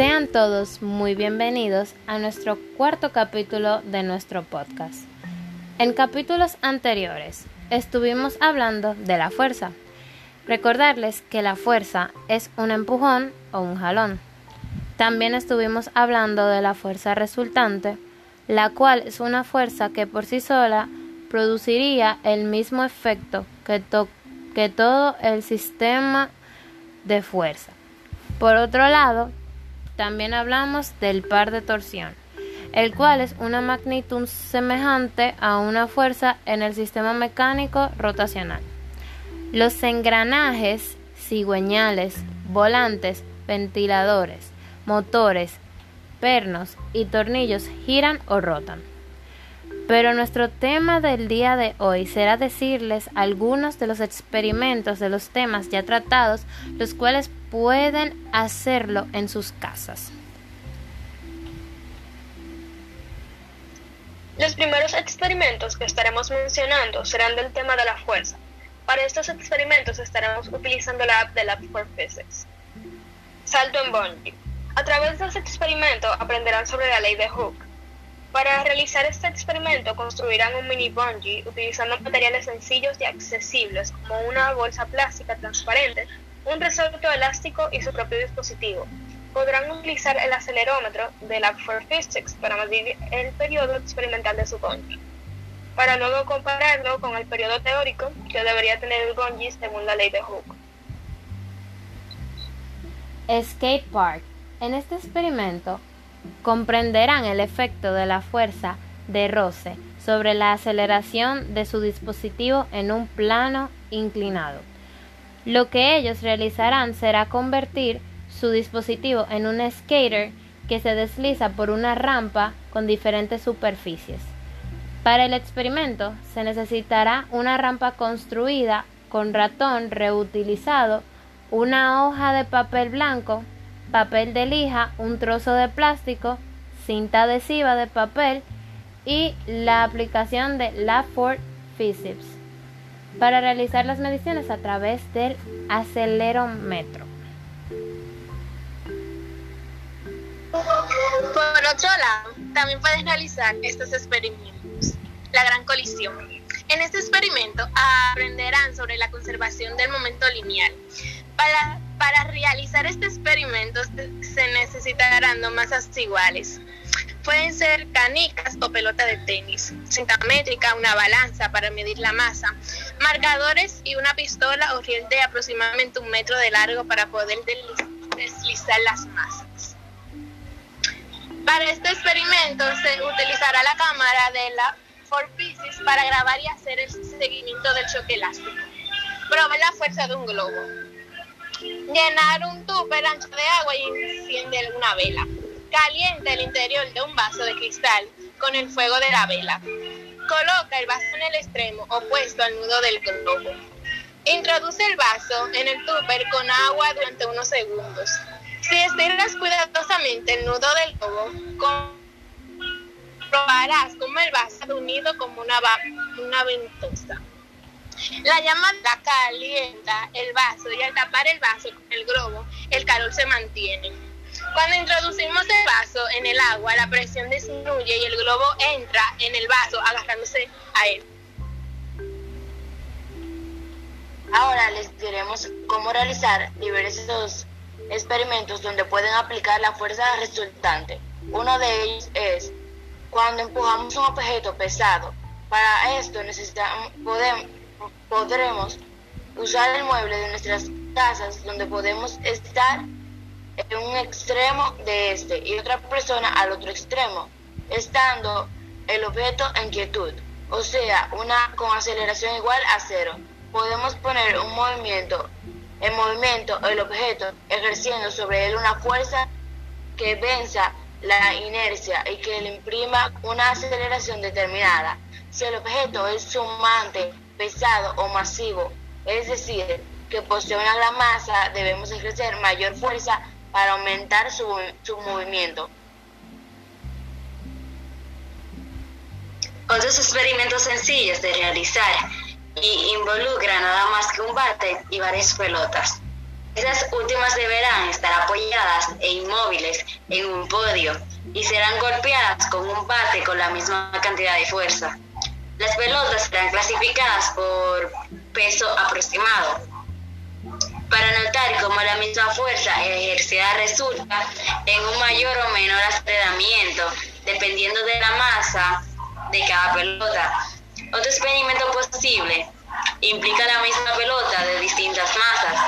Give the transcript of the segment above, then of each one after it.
Sean todos muy bienvenidos a nuestro cuarto capítulo de nuestro podcast. En capítulos anteriores estuvimos hablando de la fuerza. Recordarles que la fuerza es un empujón o un jalón. También estuvimos hablando de la fuerza resultante, la cual es una fuerza que por sí sola produciría el mismo efecto que, todo el sistema de fuerza. Por otro lado, también hablamos del par de torsión, el cual es una magnitud semejante a una fuerza en el sistema mecánico rotacional. Los engranajes cigüeñales, volantes, ventiladores, motores, pernos y tornillos giran o rotan. Pero nuestro tema del día de hoy será decirles algunos de los experimentos de los temas ya tratados, los cuales pueden hacerlo en sus casas. Los primeros experimentos que estaremos mencionando serán del tema de la fuerza. Para estos experimentos estaremos utilizando la app de Lab for Physics. Salto en bungee. A través de este experimento aprenderán sobre la ley de Hooke para realizar este experimento construirán un mini bungee utilizando materiales sencillos y accesibles como una bolsa plástica transparente, un resorto elástico y su propio dispositivo. Podrán utilizar el acelerómetro de la for Physics para medir el periodo experimental de su bungee, para luego compararlo con el periodo teórico que debería tener el bungee según la ley de Hooke. Skate Park. En este experimento, comprenderán el efecto de la fuerza de roce sobre la aceleración de su dispositivo en un plano inclinado. Lo que ellos realizarán será convertir su dispositivo en un skater que se desliza por una rampa con diferentes superficies. Para el experimento se necesitará una rampa construida con ratón reutilizado, una hoja de papel blanco papel de lija, un trozo de plástico, cinta adhesiva de papel y la aplicación de la Ford Physics para realizar las mediciones a través del acelerómetro. Por otro lado, también puedes realizar estos experimentos. La gran colisión. En este experimento aprenderán sobre la conservación del momento lineal. Para para realizar este experimento se necesitarán dos masas iguales. Pueden ser canicas o pelota de tenis, cinta métrica, una balanza para medir la masa, marcadores y una pistola o aproximadamente un metro de largo para poder deslizar las masas. Para este experimento se utilizará la cámara de la Ford para grabar y hacer el seguimiento del choque elástico. Probar la fuerza de un globo Llenar un tupper ancho de agua y enciende una vela. Calienta el interior de un vaso de cristal con el fuego de la vela. Coloca el vaso en el extremo opuesto al nudo del globo. Introduce el vaso en el tupper con agua durante unos segundos. Si estiras cuidadosamente el nudo del globo, probarás como el vaso unido como una, una ventosa. La llama calienta el vaso y al tapar el vaso con el globo, el calor se mantiene. Cuando introducimos el vaso en el agua, la presión disminuye y el globo entra en el vaso agarrándose a él. Ahora les diremos cómo realizar diversos experimentos donde pueden aplicar la fuerza resultante. Uno de ellos es cuando empujamos un objeto pesado. Para esto necesitamos, podemos, podremos usar el mueble de nuestras casas donde podemos estar en un extremo de este y otra persona al otro extremo, estando el objeto en quietud, o sea, una con aceleración igual a cero. Podemos poner un movimiento, en movimiento el objeto, ejerciendo sobre él una fuerza que venza la inercia y que le imprima una aceleración determinada. Si el objeto es sumante pesado o masivo, es decir, que posee una gran masa, debemos ejercer mayor fuerza para aumentar su, su movimiento. Otros experimentos sencillos de realizar y involucran nada más que un bate y varias pelotas. Esas últimas deberán estar apoyadas e inmóviles en un podio y serán golpeadas con un bate con la misma cantidad de fuerza. Las pelotas serán clasificadas por peso aproximado para notar cómo la misma fuerza ejercida resulta en un mayor o menor aceleramiento dependiendo de la masa de cada pelota. Otro experimento posible implica la misma pelota de distintas masas,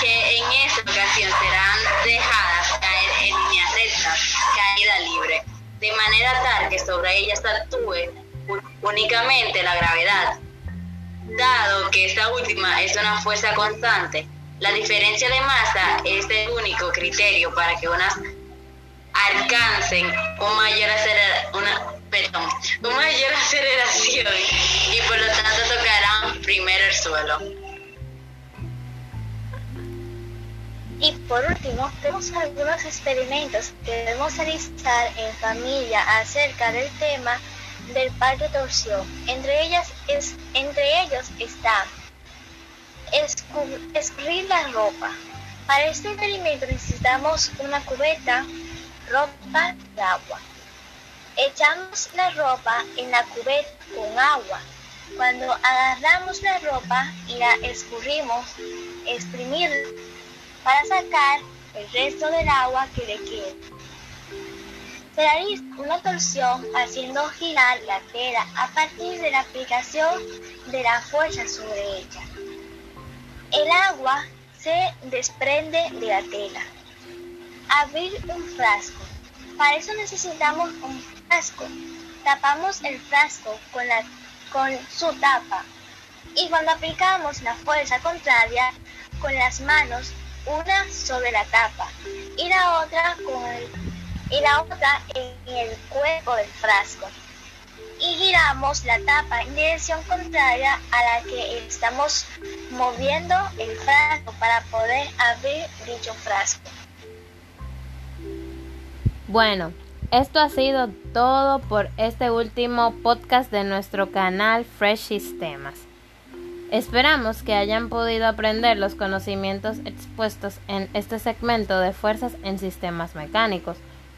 que en esta ocasión serán dejadas caer en línea recta, caída libre, de manera tal que sobre ellas actúe únicamente la gravedad. Dado que esta última es una fuerza constante, la diferencia de masa es el único criterio para que unas alcancen un una, una mayor aceleración y por lo tanto tocarán primero el suelo. Y por último, tenemos algunos experimentos que debemos realizar en familia acerca del tema del par de torsión. Entre, ellas es, entre ellos está escurrir la ropa. Para este experimento necesitamos una cubeta, ropa y agua. Echamos la ropa en la cubeta con agua. Cuando agarramos la ropa y la escurrimos, exprimirla para sacar el resto del agua que le queda. Realiza una torsión haciendo girar la tela a partir de la aplicación de la fuerza sobre ella. El agua se desprende de la tela. Abrir un frasco. Para eso necesitamos un frasco. Tapamos el frasco con, la, con su tapa y cuando aplicamos la fuerza contraria con las manos, una sobre la tapa y la otra con y la otra en el cuerpo del frasco. Y giramos la tapa en dirección contraria a la que estamos moviendo el frasco para poder abrir dicho frasco. Bueno, esto ha sido todo por este último podcast de nuestro canal Fresh Sistemas. Esperamos que hayan podido aprender los conocimientos expuestos en este segmento de fuerzas en sistemas mecánicos.